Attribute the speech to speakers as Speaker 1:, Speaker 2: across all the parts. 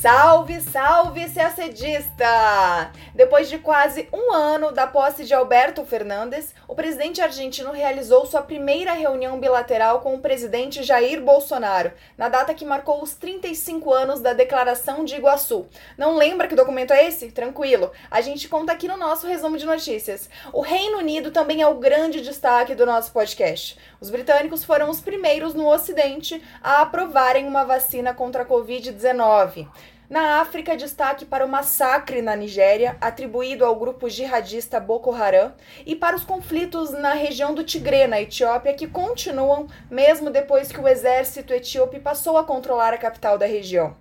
Speaker 1: Salve, salve, CACDista! Depois de quase um ano da posse de Alberto Fernandes, o presidente argentino realizou sua primeira reunião bilateral com o presidente Jair Bolsonaro, na data que marcou os 35 anos da Declaração de Iguaçu. Não lembra que documento é esse? Tranquilo, a gente conta aqui no nosso resumo de notícias. O Reino Unido também é o grande destaque do nosso podcast. Os britânicos foram os primeiros no Ocidente a aprovarem uma vacina contra a Covid-19. Na África, destaque para o massacre na Nigéria, atribuído ao grupo jihadista Boko Haram, e para os conflitos na região do Tigré, na Etiópia, que continuam mesmo depois que o exército etíope passou a controlar a capital da região.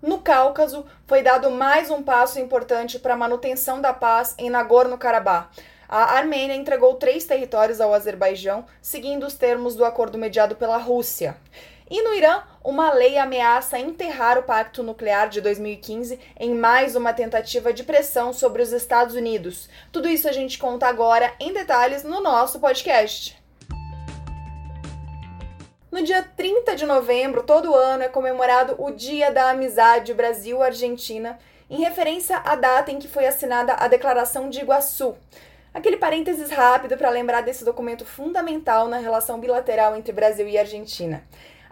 Speaker 1: No Cáucaso, foi dado mais um passo importante para a manutenção da paz em Nagorno-Karabakh. A Armênia entregou três territórios ao Azerbaijão, seguindo os termos do acordo mediado pela Rússia. E no Irã, uma lei ameaça enterrar o pacto nuclear de 2015 em mais uma tentativa de pressão sobre os Estados Unidos. Tudo isso a gente conta agora em detalhes no nosso podcast. No dia 30 de novembro, todo ano, é comemorado o Dia da Amizade Brasil-Argentina, em referência à data em que foi assinada a Declaração de Iguaçu. Aquele parênteses rápido para lembrar desse documento fundamental na relação bilateral entre Brasil e Argentina.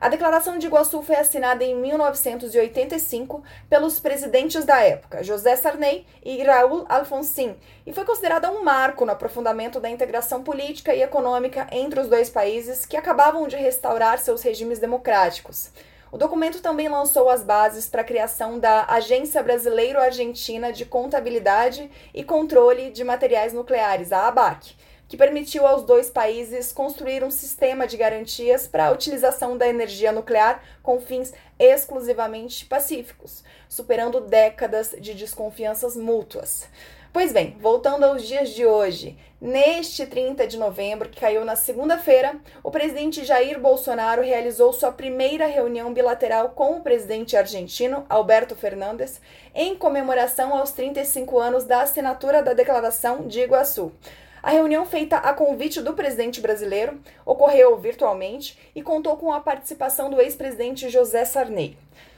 Speaker 1: A Declaração de Iguaçu foi assinada em 1985 pelos presidentes da época, José Sarney e Raul Alfonsin, e foi considerada um marco no aprofundamento da integração política e econômica entre os dois países que acabavam de restaurar seus regimes democráticos. O documento também lançou as bases para a criação da Agência Brasileiro-Argentina de Contabilidade e Controle de Materiais Nucleares, a ABAC que permitiu aos dois países construir um sistema de garantias para a utilização da energia nuclear com fins exclusivamente pacíficos, superando décadas de desconfianças mútuas. Pois bem, voltando aos dias de hoje, neste 30 de novembro, que caiu na segunda-feira, o presidente Jair Bolsonaro realizou sua primeira reunião bilateral com o presidente argentino, Alberto Fernandes, em comemoração aos 35 anos da assinatura da Declaração de Iguaçu. A reunião, feita a convite do presidente brasileiro, ocorreu virtualmente e contou com a participação do ex-presidente José Sarney.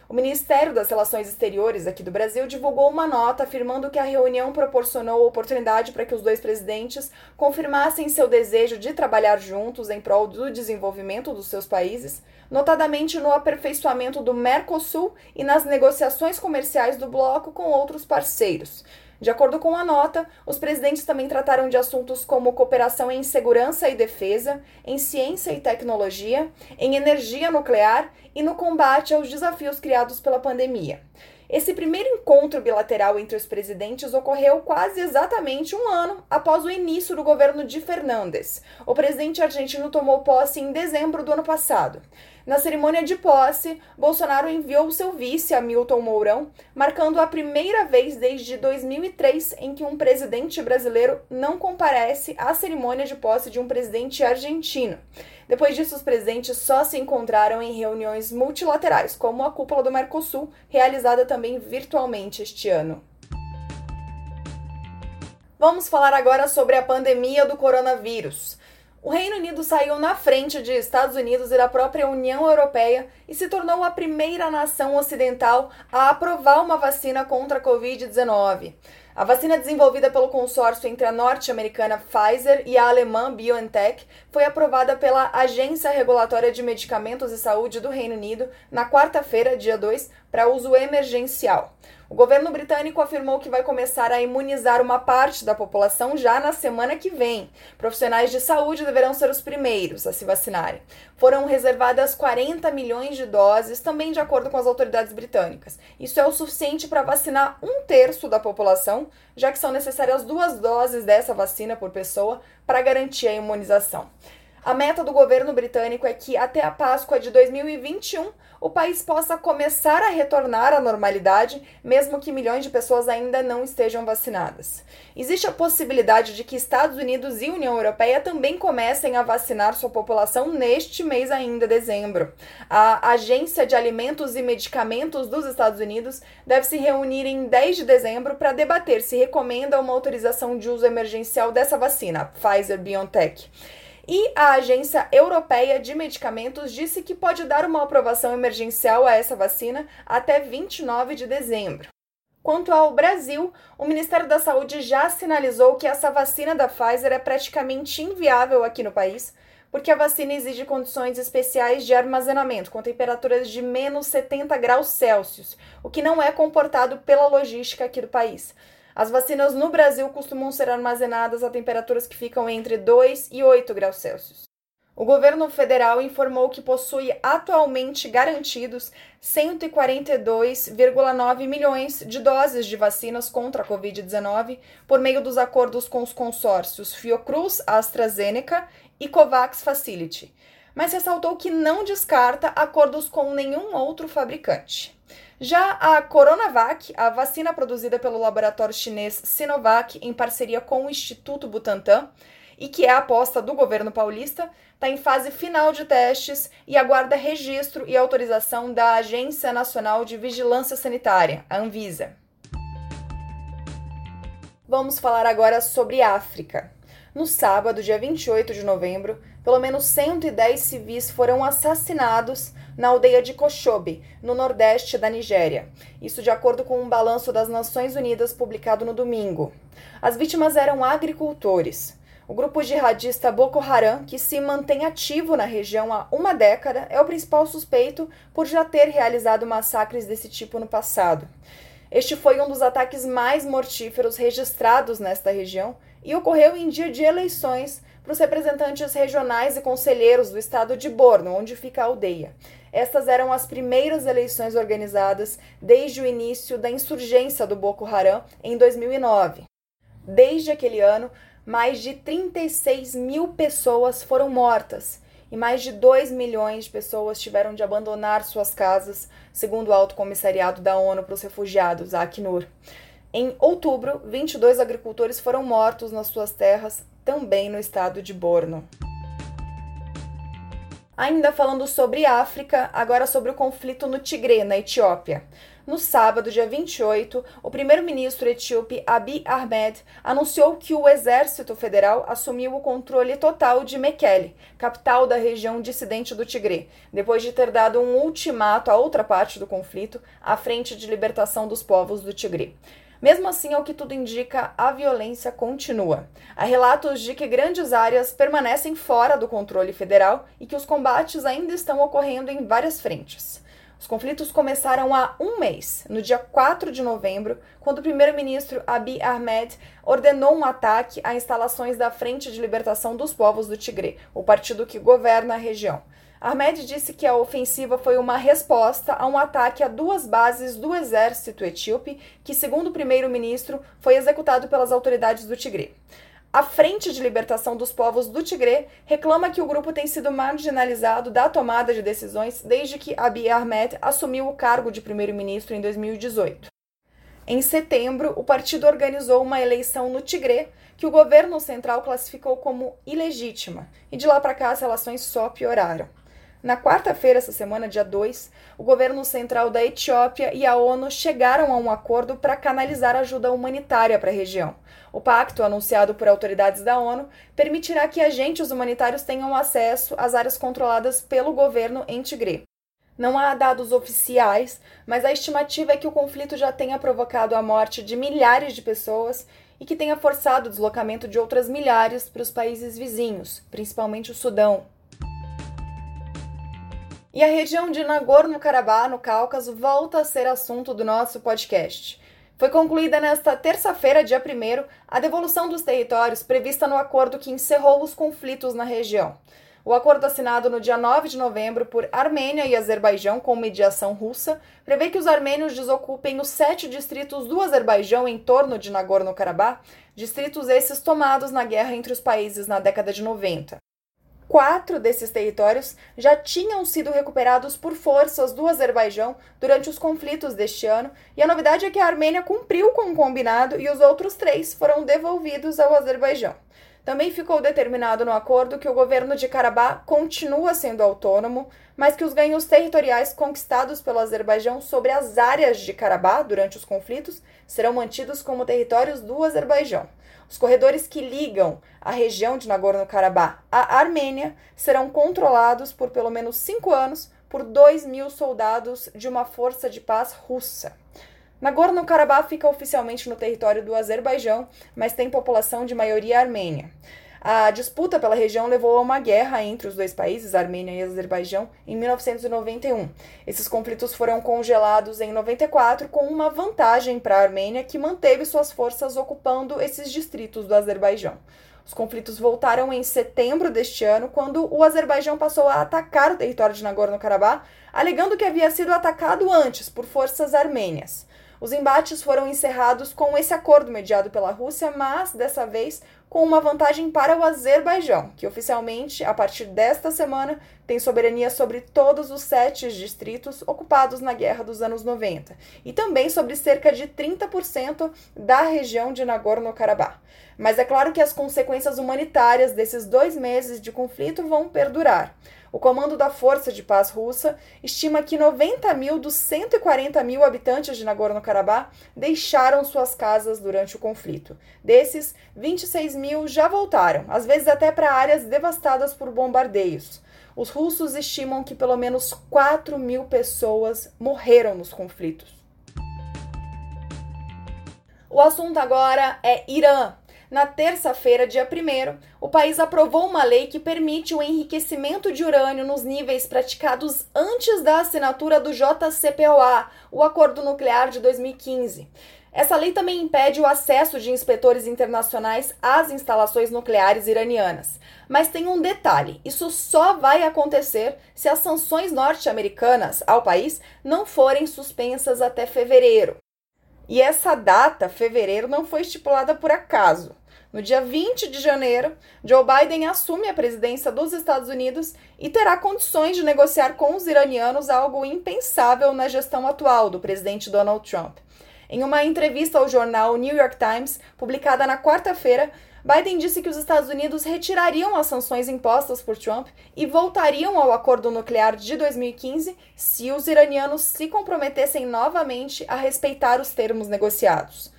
Speaker 1: O Ministério das Relações Exteriores aqui do Brasil divulgou uma nota afirmando que a reunião proporcionou oportunidade para que os dois presidentes confirmassem seu desejo de trabalhar juntos em prol do desenvolvimento dos seus países, notadamente no aperfeiçoamento do Mercosul e nas negociações comerciais do bloco com outros parceiros, de acordo com a nota, os presidentes também trataram de assuntos como cooperação em segurança e defesa, em ciência e tecnologia, em energia nuclear e no combate aos desafios criados pela pandemia. Esse primeiro encontro bilateral entre os presidentes ocorreu quase exatamente um ano após o início do governo de Fernandes. O presidente argentino tomou posse em dezembro do ano passado. Na cerimônia de posse, Bolsonaro enviou seu vice, Hamilton Mourão, marcando a primeira vez desde 2003 em que um presidente brasileiro não comparece à cerimônia de posse de um presidente argentino. Depois disso, os presidentes só se encontraram em reuniões multilaterais, como a cúpula do Mercosul, realizada também virtualmente este ano. Vamos falar agora sobre a pandemia do coronavírus. O Reino Unido saiu na frente de Estados Unidos e da própria União Europeia e se tornou a primeira nação ocidental a aprovar uma vacina contra a Covid-19. A vacina desenvolvida pelo consórcio entre a norte-americana Pfizer e a alemã BioNTech foi aprovada pela Agência Regulatória de Medicamentos e Saúde do Reino Unido na quarta-feira, dia 2, para uso emergencial. O governo britânico afirmou que vai começar a imunizar uma parte da população já na semana que vem. Profissionais de saúde deverão ser os primeiros a se vacinarem. Foram reservadas 40 milhões de doses, também de acordo com as autoridades britânicas. Isso é o suficiente para vacinar um terço da população, já que são necessárias duas doses dessa vacina por pessoa para garantir a imunização. A meta do governo britânico é que até a Páscoa de 2021 o país possa começar a retornar à normalidade, mesmo que milhões de pessoas ainda não estejam vacinadas. Existe a possibilidade de que Estados Unidos e União Europeia também comecem a vacinar sua população neste mês ainda, dezembro. A Agência de Alimentos e Medicamentos dos Estados Unidos deve se reunir em 10 de dezembro para debater se recomenda uma autorização de uso emergencial dessa vacina, Pfizer BioNTech. E a Agência Europeia de Medicamentos disse que pode dar uma aprovação emergencial a essa vacina até 29 de dezembro. Quanto ao Brasil, o Ministério da Saúde já sinalizou que essa vacina da Pfizer é praticamente inviável aqui no país, porque a vacina exige condições especiais de armazenamento, com temperaturas de menos 70 graus Celsius, o que não é comportado pela logística aqui do país. As vacinas no Brasil costumam ser armazenadas a temperaturas que ficam entre 2 e 8 graus Celsius. O governo federal informou que possui atualmente garantidos 142,9 milhões de doses de vacinas contra a Covid-19 por meio dos acordos com os consórcios Fiocruz, AstraZeneca e COVAX Facility, mas ressaltou que não descarta acordos com nenhum outro fabricante. Já a Coronavac, a vacina produzida pelo laboratório chinês Sinovac em parceria com o Instituto Butantan, e que é a aposta do governo paulista, está em fase final de testes e aguarda registro e autorização da Agência Nacional de Vigilância Sanitária, a Anvisa. Vamos falar agora sobre África. No sábado, dia 28 de novembro, pelo menos 110 civis foram assassinados na aldeia de Koshobe, no nordeste da Nigéria. Isso de acordo com um balanço das Nações Unidas publicado no domingo. As vítimas eram agricultores. O grupo jihadista Boko Haram, que se mantém ativo na região há uma década, é o principal suspeito por já ter realizado massacres desse tipo no passado. Este foi um dos ataques mais mortíferos registrados nesta região e ocorreu em dia de eleições para os representantes regionais e conselheiros do estado de Borno, onde fica a aldeia. Estas eram as primeiras eleições organizadas desde o início da insurgência do Boko Haram em 2009. Desde aquele ano, mais de 36 mil pessoas foram mortas e mais de 2 milhões de pessoas tiveram de abandonar suas casas, segundo o Alto Comissariado da ONU para os Refugiados, a Acnur. Em outubro, 22 agricultores foram mortos nas suas terras, também no estado de Borno. Ainda falando sobre África, agora sobre o conflito no Tigre, na Etiópia. No sábado, dia 28, o primeiro-ministro etíope Abiy Ahmed anunciou que o Exército Federal assumiu o controle total de Mekele, capital da região dissidente do Tigre, depois de ter dado um ultimato à outra parte do conflito, à Frente de Libertação dos Povos do Tigre. Mesmo assim, ao que tudo indica, a violência continua. Há relatos de que grandes áreas permanecem fora do controle federal e que os combates ainda estão ocorrendo em várias frentes. Os conflitos começaram há um mês, no dia 4 de novembro, quando o primeiro-ministro Abiy Ahmed ordenou um ataque a instalações da Frente de Libertação dos Povos do Tigre, o partido que governa a região. Ahmed disse que a ofensiva foi uma resposta a um ataque a duas bases do exército etíope, que, segundo o primeiro-ministro, foi executado pelas autoridades do Tigre. A Frente de Libertação dos Povos do Tigre reclama que o grupo tem sido marginalizado da tomada de decisões desde que Abiy Ahmed assumiu o cargo de primeiro-ministro em 2018. Em setembro, o partido organizou uma eleição no Tigre que o governo central classificou como ilegítima, e de lá para cá as relações só pioraram. Na quarta-feira, essa semana, dia 2, o governo central da Etiópia e a ONU chegaram a um acordo para canalizar ajuda humanitária para a região. O pacto, anunciado por autoridades da ONU, permitirá que agentes humanitários tenham acesso às áreas controladas pelo governo em Tigre. Não há dados oficiais, mas a estimativa é que o conflito já tenha provocado a morte de milhares de pessoas e que tenha forçado o deslocamento de outras milhares para os países vizinhos, principalmente o Sudão, e a região de Nagorno-Karabakh, no Cáucaso, volta a ser assunto do nosso podcast. Foi concluída nesta terça-feira, dia 1, a devolução dos territórios prevista no acordo que encerrou os conflitos na região. O acordo assinado no dia 9 de novembro por Armênia e Azerbaijão com mediação russa prevê que os armênios desocupem os sete distritos do Azerbaijão em torno de Nagorno-Karabakh, distritos esses tomados na guerra entre os países na década de 90. Quatro desses territórios já tinham sido recuperados por forças do Azerbaijão durante os conflitos deste ano, e a novidade é que a Armênia cumpriu com o combinado e os outros três foram devolvidos ao Azerbaijão. Também ficou determinado no acordo que o governo de Karabakh continua sendo autônomo, mas que os ganhos territoriais conquistados pelo Azerbaijão sobre as áreas de Karabakh durante os conflitos serão mantidos como territórios do Azerbaijão. Os corredores que ligam a região de Nagorno-Karabakh à Armênia serão controlados por pelo menos cinco anos por 2 mil soldados de uma força de paz russa. Nagorno-Karabakh fica oficialmente no território do Azerbaijão, mas tem população de maioria armênia. A disputa pela região levou a uma guerra entre os dois países, Armênia e Azerbaijão, em 1991. Esses conflitos foram congelados em 94 com uma vantagem para a Armênia, que manteve suas forças ocupando esses distritos do Azerbaijão. Os conflitos voltaram em setembro deste ano, quando o Azerbaijão passou a atacar o território de Nagorno-Karabakh, alegando que havia sido atacado antes por forças armênias. Os embates foram encerrados com esse acordo mediado pela Rússia, mas dessa vez com uma vantagem para o Azerbaijão, que oficialmente, a partir desta semana, tem soberania sobre todos os sete distritos ocupados na Guerra dos anos 90 e também sobre cerca de 30% da região de Nagorno-Karabakh. Mas é claro que as consequências humanitárias desses dois meses de conflito vão perdurar. O comando da Força de Paz Russa estima que 90 mil dos 140 mil habitantes de Nagorno-Karabakh deixaram suas casas durante o conflito. Desses, 26 mil já voltaram, às vezes até para áreas devastadas por bombardeios. Os russos estimam que pelo menos 4 mil pessoas morreram nos conflitos. O assunto agora é Irã. Na terça-feira, dia 1, o país aprovou uma lei que permite o enriquecimento de urânio nos níveis praticados antes da assinatura do JCPOA, o Acordo Nuclear de 2015. Essa lei também impede o acesso de inspetores internacionais às instalações nucleares iranianas. Mas tem um detalhe: isso só vai acontecer se as sanções norte-americanas ao país não forem suspensas até fevereiro. E essa data, fevereiro, não foi estipulada por acaso. No dia 20 de janeiro, Joe Biden assume a presidência dos Estados Unidos e terá condições de negociar com os iranianos algo impensável na gestão atual do presidente Donald Trump. Em uma entrevista ao jornal New York Times, publicada na quarta-feira, Biden disse que os Estados Unidos retirariam as sanções impostas por Trump e voltariam ao acordo nuclear de 2015 se os iranianos se comprometessem novamente a respeitar os termos negociados.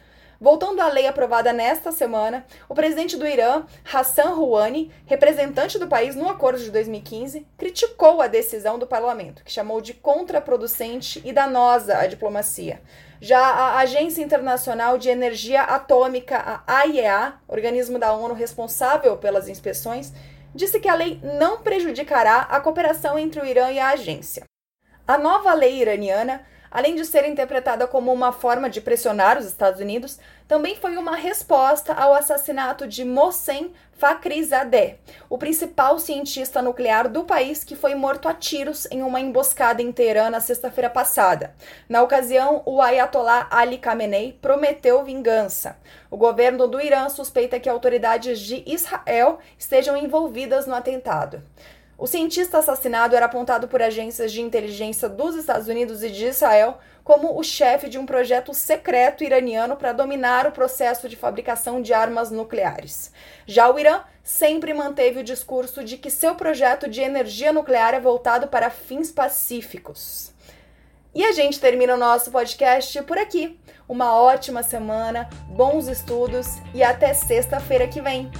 Speaker 1: Voltando à lei aprovada nesta semana, o presidente do Irã, Hassan Rouhani, representante do país no acordo de 2015, criticou a decisão do parlamento, que chamou de contraproducente e danosa à diplomacia. Já a Agência Internacional de Energia Atômica, a AIEA, organismo da ONU responsável pelas inspeções, disse que a lei não prejudicará a cooperação entre o Irã e a agência. A nova lei iraniana além de ser interpretada como uma forma de pressionar os Estados Unidos, também foi uma resposta ao assassinato de Mohsen Fakhrizadeh, o principal cientista nuclear do país que foi morto a tiros em uma emboscada em Teherã na sexta-feira passada. Na ocasião, o Ayatollah Ali Khamenei prometeu vingança. O governo do Irã suspeita que autoridades de Israel estejam envolvidas no atentado. O cientista assassinado era apontado por agências de inteligência dos Estados Unidos e de Israel como o chefe de um projeto secreto iraniano para dominar o processo de fabricação de armas nucleares. Já o Irã sempre manteve o discurso de que seu projeto de energia nuclear é voltado para fins pacíficos. E a gente termina o nosso podcast por aqui. Uma ótima semana, bons estudos e até sexta-feira que vem.